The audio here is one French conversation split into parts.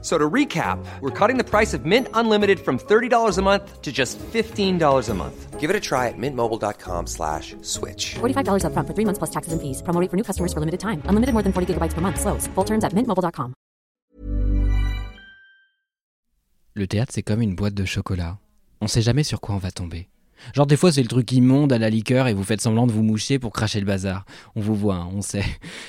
So to recap, we're cutting the price of Mint Unlimited from $30 a month to just $15 a month. Give it a try at mintmobile.com slash switch. $45 upfront for three months plus taxes and fees. Promo rate for new customers for limited time. Unlimited more than 40 gigabytes per month. Slows. Full terms at mintmobile.com. Le théâtre, c'est comme une boîte de chocolat. On sait jamais sur quoi on va tomber. Genre des fois c'est le truc immonde à la liqueur et vous faites semblant de vous moucher pour cracher le bazar. On vous voit, hein, on sait.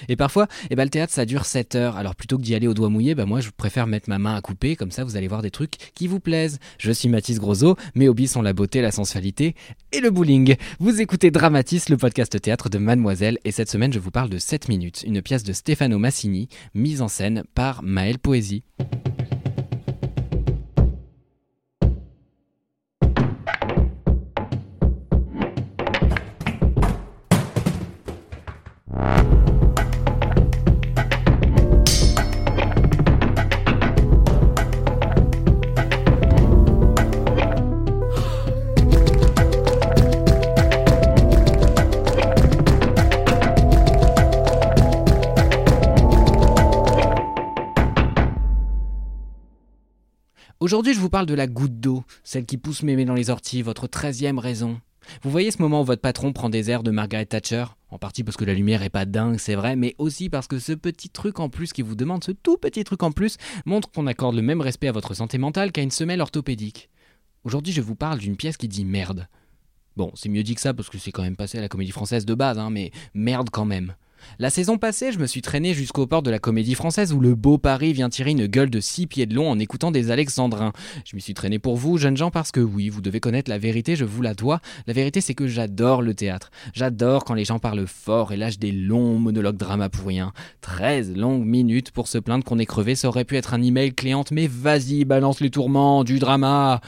Et parfois, eh ben, le théâtre ça dure 7 heures, alors plutôt que d'y aller au doigt mouillé, bah moi je préfère mettre ma main à couper, comme ça vous allez voir des trucs qui vous plaisent. Je suis Mathis Grosot, mes hobbies sont la beauté, la sensualité et le bowling. Vous écoutez Dramatis, le podcast théâtre de Mademoiselle, et cette semaine je vous parle de 7 minutes, une pièce de Stefano Massini, mise en scène par Maël Poésie. Aujourd'hui, je vous parle de la goutte d'eau, celle qui pousse mémé dans les orties, votre treizième raison. Vous voyez ce moment où votre patron prend des airs de Margaret Thatcher? En partie parce que la lumière est pas dingue, c'est vrai, mais aussi parce que ce petit truc en plus qui vous demande, ce tout petit truc en plus, montre qu'on accorde le même respect à votre santé mentale qu'à une semelle orthopédique. Aujourd'hui, je vous parle d'une pièce qui dit merde. Bon, c'est mieux dit que ça parce que c'est quand même passé à la comédie française de base, hein, mais merde quand même. La saison passée, je me suis traîné jusqu'au port de la comédie française où le beau Paris vient tirer une gueule de six pieds de long en écoutant des alexandrins. Je m'y suis traîné pour vous, jeunes gens, parce que oui, vous devez connaître la vérité, je vous la dois. La vérité, c'est que j'adore le théâtre. J'adore quand les gens parlent fort et lâchent des longs monologues drama pour rien. 13 longues minutes pour se plaindre qu'on est crevé, ça aurait pu être un email cléante, mais vas-y, balance les tourments, du drama.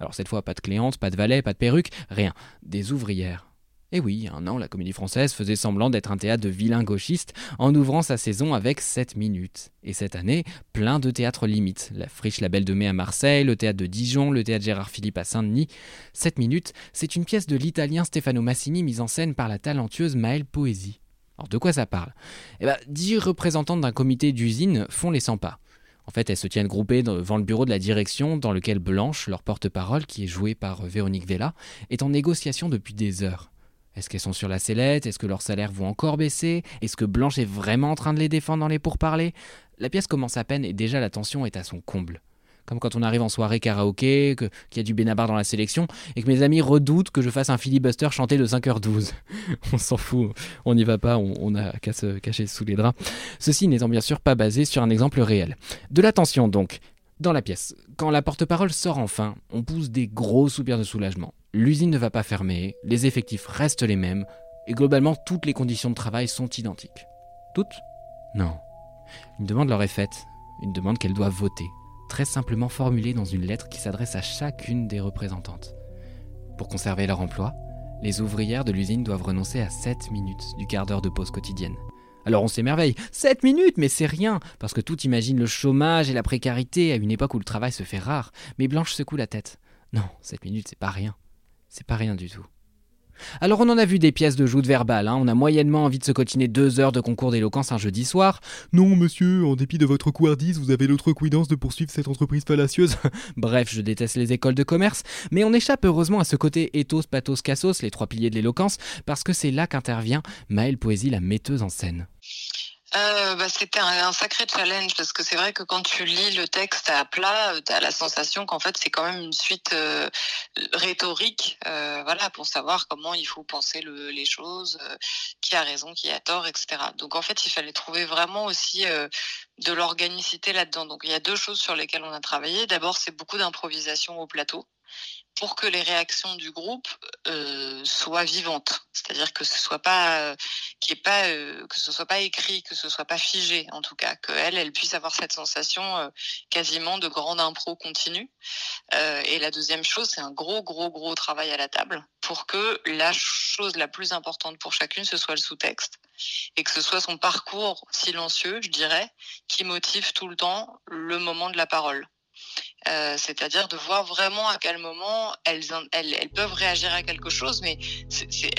Alors cette fois, pas de cléante, pas de valet, pas de perruque, rien. Des ouvrières. Et oui, un an, la comédie française faisait semblant d'être un théâtre de vilains gauchistes en ouvrant sa saison avec 7 minutes. Et cette année, plein de théâtres limites. La Friche La Belle de Mai à Marseille, le théâtre de Dijon, le théâtre Gérard Philippe à Saint-Denis. 7 minutes, c'est une pièce de l'italien Stefano Massini mise en scène par la talentueuse Maëlle Poésie. Alors de quoi ça parle? Eh bien, dix représentantes d'un comité d'usine font les 100 pas. En fait, elles se tiennent groupées devant le bureau de la direction dans lequel Blanche, leur porte-parole, qui est jouée par Véronique Vella, est en négociation depuis des heures. Est-ce qu'elles sont sur la sellette? Est-ce que leurs salaires vont encore baisser? Est-ce que Blanche est vraiment en train de les défendre dans les pourparlers? La pièce commence à peine et déjà la tension est à son comble. Comme quand on arrive en soirée karaoké, qu'il y a du Benabar dans la sélection, et que mes amis redoutent que je fasse un filibuster chanté de 5h12. on s'en fout, on n'y va pas, on, a qu'à se cacher sous les draps. Ceci n'étant bien sûr pas basé sur un exemple réel. De la tension donc, dans la pièce. Quand la porte-parole sort enfin, on pousse des gros soupirs de soulagement. L'usine ne va pas fermer, les effectifs restent les mêmes, et globalement toutes les conditions de travail sont identiques. Toutes? Non. Une demande leur est faite, une demande qu'elles doivent voter, très simplement formulée dans une lettre qui s'adresse à chacune des représentantes. Pour conserver leur emploi, les ouvrières de l'usine doivent renoncer à 7 minutes du quart d'heure de pause quotidienne. Alors on s'émerveille. 7 minutes, mais c'est rien, parce que tout imagine le chômage et la précarité à une époque où le travail se fait rare. Mais Blanche secoue la tête. Non, 7 minutes, c'est pas rien. C'est pas rien du tout. Alors on en a vu des pièces de joute verbale, hein. on a moyennement envie de se cotiner deux heures de concours d'éloquence un jeudi soir. Non monsieur, en dépit de votre couardise, vous avez l'autre cuidance de poursuivre cette entreprise fallacieuse. Bref, je déteste les écoles de commerce, mais on échappe heureusement à ce côté ethos, pathos, cassos, les trois piliers de l'éloquence, parce que c'est là qu'intervient Maëlle Poésie, la metteuse en scène. Euh, bah, C'était un, sacré challenge parce que c'est vrai que quand tu lis le texte à plat, euh, tu as la sensation qu'en fait c'est quand même une suite euh, rhétorique, voilà, pour savoir comment il faut penser le, les choses, qui a raison, qui a tort, etc. Donc en fait il fallait trouver vraiment aussi de l'organicité là-dedans. Donc il y a deux choses sur lesquelles on a travaillé. D'abord c'est beaucoup d'improvisation au plateau. Pour que les réactions du groupe euh, soient vivantes. C'est-à-dire que ce soit pas, euh, qu'il pas, euh, que ce soit pas écrit, que ce soit pas figé, en tout cas, qu'elle, elle puisse avoir cette sensation quasiment de grande impro continue. Et la deuxième chose, c'est un gros, gros, gros travail à la table pour que la chose la plus importante pour chacune, ce soit le sous-texte et que ce soit son parcours silencieux, je dirais, qui motive tout le temps le moment de la parole. Euh, c'est-à-dire de voir vraiment à quel moment elles, elles, peuvent réagir à quelque chose, mais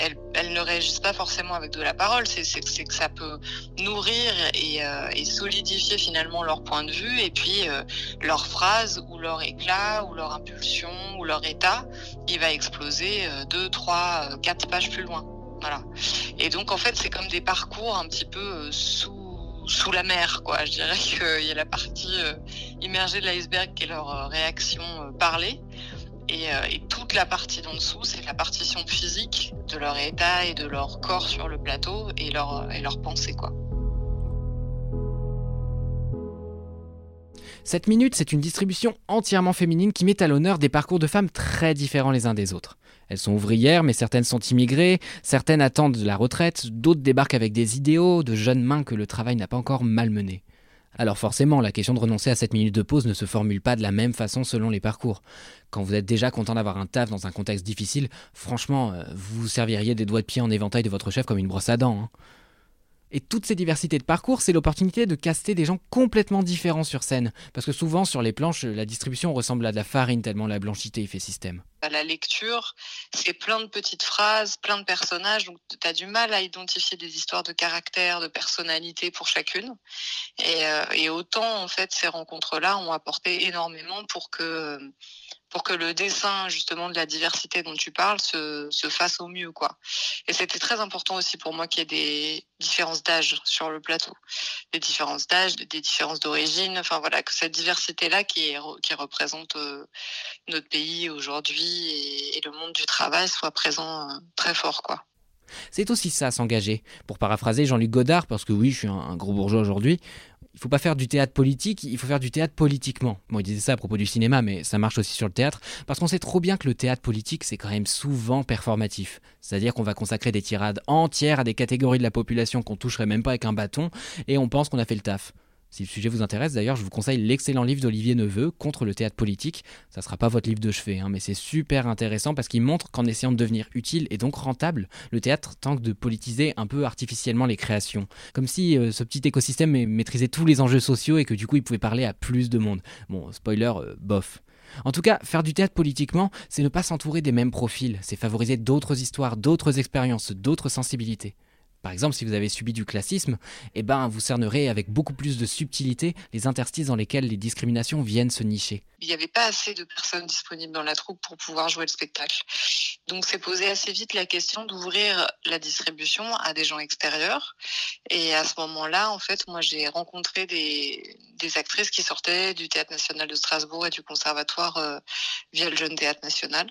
elles, elles, ne réagissent pas forcément avec de la parole, c'est, que ça peut nourrir et, euh, et, solidifier finalement leur point de vue, et puis euh, leur phrase ou leur éclat ou leur impulsion ou leur état, il va exploser deux, trois, quatre pages plus loin. Voilà. Et donc en fait c'est comme des parcours un petit peu sous sous la mer, quoi. Je dirais qu'il y a la partie euh, immergée de l'iceberg qui est leur euh, réaction euh, parlée. Et, toute la partie d'en dessous, c'est la partition physique de leur état et de leur corps sur le plateau et leur, et leur pensée, quoi. Cette minute, c'est une distribution entièrement féminine qui met à l'honneur des parcours de femmes très différents les uns des autres. Elles sont ouvrières, mais certaines sont immigrées, certaines attendent la retraite, d'autres débarquent avec des idéaux, de jeunes mains que le travail n'a pas encore malmenés. Alors forcément, la question de renoncer à cette minute de pause ne se formule pas de la même façon selon les parcours. Quand vous êtes déjà content d'avoir un taf dans un contexte difficile, franchement, vous vous serviriez des doigts de pied en éventail de votre chef comme une brosse à dents. Hein. Et toute ces diversités de parcours, c'est l'opportunité de caster des gens complètement différents sur scène. Parce que souvent, sur les planches, la distribution ressemble à de la farine tellement la blanchité fait système. La lecture, c'est plein de petites phrases, plein de personnages, donc tu as du mal à identifier des histoires de caractère, de personnalité pour chacune. Euh, et autant, en fait, ces rencontres-là ont apporté énormément pour que pour que le dessin justement de la diversité dont tu parles se, se fasse au mieux quoi. Et c'était très important aussi pour moi qu'il y ait des différences d'âge sur le plateau, des différences d'âge, des différences d'origine, enfin voilà que cette diversité là qui qui représente euh, notre pays aujourd'hui et, le monde du travail soit présent euh, très fort quoi. C'est aussi ça, s'engager. Pour paraphraser Jean-Luc Godard, parce que oui, je suis un gros bourgeois aujourd'hui, il faut pas faire du théâtre politique, il faut faire du théâtre politiquement. Bon, il disait ça à propos du cinéma, mais ça marche aussi sur le théâtre, parce qu'on sait trop bien que le théâtre politique, c'est quand même souvent performatif. C'est-à-dire qu'on va consacrer des tirades entières à des catégories de la population qu'on toucherait même pas avec un bâton, et on pense qu'on a fait le taf. Si le sujet vous intéresse, d'ailleurs, je vous conseille l'excellent livre d'Olivier Neveu, Contre le théâtre politique. Ça sera pas votre livre de chevet, hein, mais c'est super intéressant parce qu'il montre qu'en essayant de devenir utile et donc rentable, le théâtre tente de politiser un peu artificiellement les créations. Comme si euh, ce petit écosystème maîtrisait tous les enjeux sociaux et que du coup il pouvait parler à plus de monde. Bon, spoiler, euh, bof. En tout cas, faire du théâtre politiquement, c'est ne pas s'entourer des mêmes profils, c'est favoriser d'autres histoires, d'autres expériences, d'autres sensibilités. Par exemple, si vous avez subi du classisme, eh ben, vous cernerez avec beaucoup plus de subtilité les interstices dans lesquels les discriminations viennent se nicher. Il n'y avait pas assez de personnes disponibles dans la troupe pour pouvoir jouer le spectacle. Donc, c'est posé assez vite la question d'ouvrir la distribution à des gens extérieurs. Et à ce moment-là, en fait, moi, j'ai rencontré des, actrices qui sortaient du Théâtre National de Strasbourg et du Conservatoire euh, via le Jeune Théâtre National.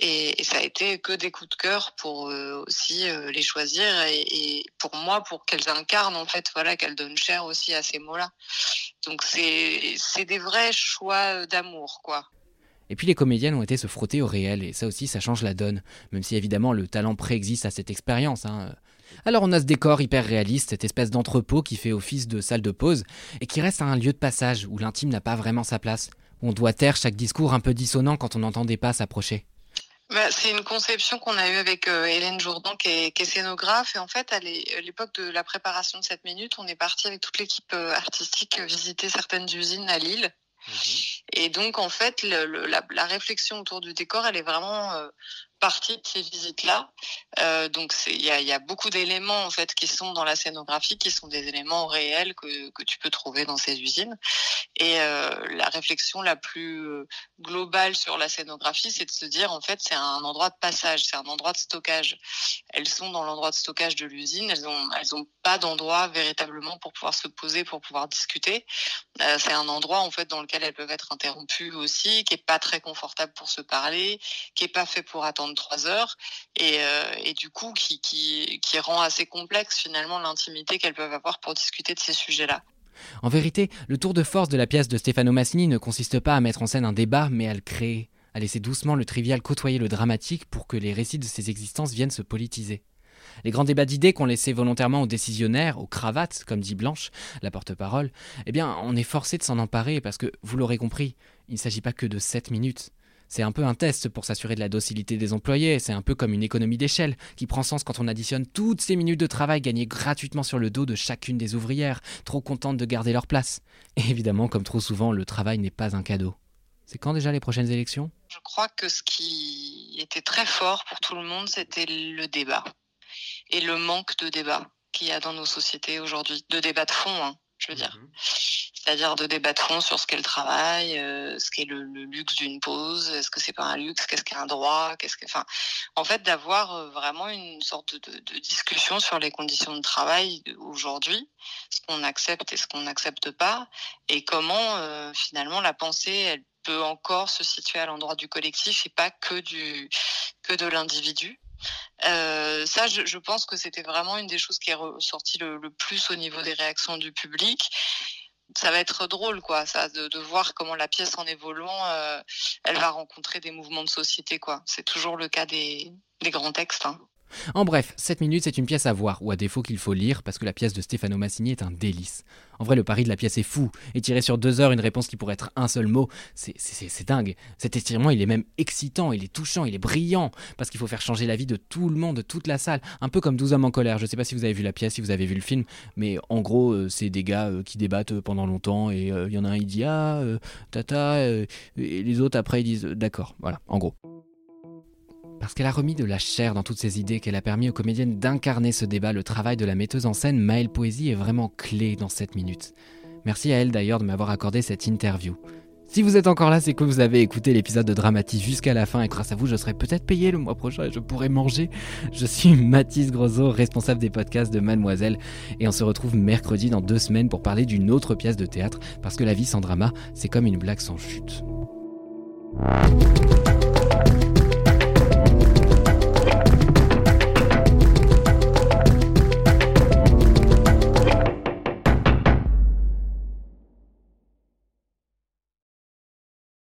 Et, ça a été que des coups de cœur pour euh, aussi euh, les choisir pour moi, pour qu'elles incarnent, en fait, voilà, qu'elles donnent cher aussi à ces mots-là. Donc, c'est des vrais choix d'amour, quoi. Et puis les comédiennes ont été se frotter au réel, et ça aussi, ça change la donne, même si évidemment le talent préexiste à cette expérience. Hein. Alors on a ce décor hyper réaliste, cette espèce d'entrepôt qui fait office de salle de pause, et qui reste un lieu de passage où l'intime n'a pas vraiment sa place. On doit taire chaque discours un peu dissonant quand on n'entend des pas s'approcher. Bah, c'est une conception qu'on a eue avec euh, Hélène Jourdan, qui est, qui est, scénographe. Et en fait, à l'époque de la préparation de cette minute, on est parti avec toute l'équipe euh, artistique visiter certaines usines à Lille. Mmh. Et donc, en fait, le, le, la, la, réflexion autour du décor, elle est vraiment euh, partie de ces visites-là. Euh, donc, il y a, beaucoup d'éléments en fait qui sont dans la scénographie, qui sont des éléments réels que, que tu peux trouver dans ces usines. Et euh, la réflexion la plus globale sur la scénographie, c'est de se dire en fait, c'est un endroit de passage, c'est un endroit de stockage. Elles sont dans l'endroit de stockage de l'usine, elles ont, elles ont pas d'endroit véritablement pour pouvoir se poser, pour pouvoir discuter. Euh, c'est un endroit en fait dans lequel elles peuvent être interrompues aussi, qui est pas très confortable pour se parler, qui est pas fait pour attendre trois heures et, euh, et du coup qui, qui, rend assez complexe finalement l'intimité qu'elles peuvent avoir pour discuter de ces sujets-là. En vérité, le tour de force de la pièce de Stefano Massini ne consiste pas à mettre en scène un débat, mais à le créer, à laisser doucement le trivial côtoyer le dramatique pour que les récits de ces existences viennent se politiser. Les grands débats d'idées qu'on laissait volontairement aux décisionnaires, aux cravates, comme dit Blanche, la porte-parole, eh bien, on est forcé de s'en emparer parce que, vous l'aurez compris, il ne s'agit pas que de 7 minutes. C'est un peu un test pour s'assurer de la docilité des employés, c'est un peu comme une économie d'échelle qui prend sens quand on additionne toutes ces minutes de travail gagnées gratuitement sur le dos de chacune des ouvrières, trop contentes de garder leur place. Et évidemment, comme trop souvent, le travail n'est pas un cadeau. C'est quand déjà les prochaines élections? Je crois que ce qui était très fort pour tout le monde, c'était le débat et le manque de débat qu'il y a dans nos sociétés aujourd'hui, de débat de fond, hein, je veux dire. C'est-à-dire de débat de fond sur ce qu'est le travail, euh, ce qu'est le, luxe d'une pause, est-ce que c'est pas un luxe, qu'est-ce qu'est un droit, qu'est-ce que, enfin, en fait, d'avoir euh, vraiment une sorte de, discussion sur les conditions de travail aujourd'hui, ce qu'on accepte et ce qu'on n'accepte pas, et comment euh, finalement la pensée, elle peut encore se situer à l'endroit du collectif et pas que du que de l'individu. Ça, je, pense que c'était vraiment une des choses qui est ressortie le, plus au niveau des réactions du public. Ça va être drôle, quoi, ça, de, voir comment la pièce en évoluant, euh, elle va rencontrer des mouvements de société, quoi. C'est toujours le cas des, des grands textes. Hein. En bref, 7 minutes c'est une pièce à voir, ou à défaut qu'il faut lire, parce que la pièce de Stefano Massini est un délice. En vrai, le pari de la pièce est fou, et tirer sur deux heures une réponse qui pourrait être un seul mot, c'est dingue. Cet étirement, il est même excitant, il est touchant, il est brillant, parce qu'il faut faire changer la vie de tout le monde, de toute la salle, un peu comme 12 hommes en colère. Je sais pas si vous avez vu la pièce, si vous avez vu le film, mais en gros, euh, c'est des gars euh, qui débattent euh, pendant longtemps, et il y en a un, il dit Ah, tata, et les autres après, ils disent D'accord, voilà, en gros parce qu'elle a remis de la chair dans toutes ces idées, qu'elle a permis aux comédiennes d'incarner ce débat, le travail de la metteuse en scène Maëlle Poésie est vraiment clé dans cette minute. Merci à elle d'ailleurs de m'avoir accordé cette interview. Si vous êtes encore là, c'est que vous avez écouté l'épisode de Dramatis jusqu'à la fin et grâce à vous, je serai peut-être payé le mois prochain et je pourrai manger. Je suis Mathis Grosot, responsable des podcasts de Mademoiselle et on se retrouve mercredi dans deux semaines pour parler d'une autre pièce de théâtre parce que la vie sans drama, c'est comme une blague sans chute.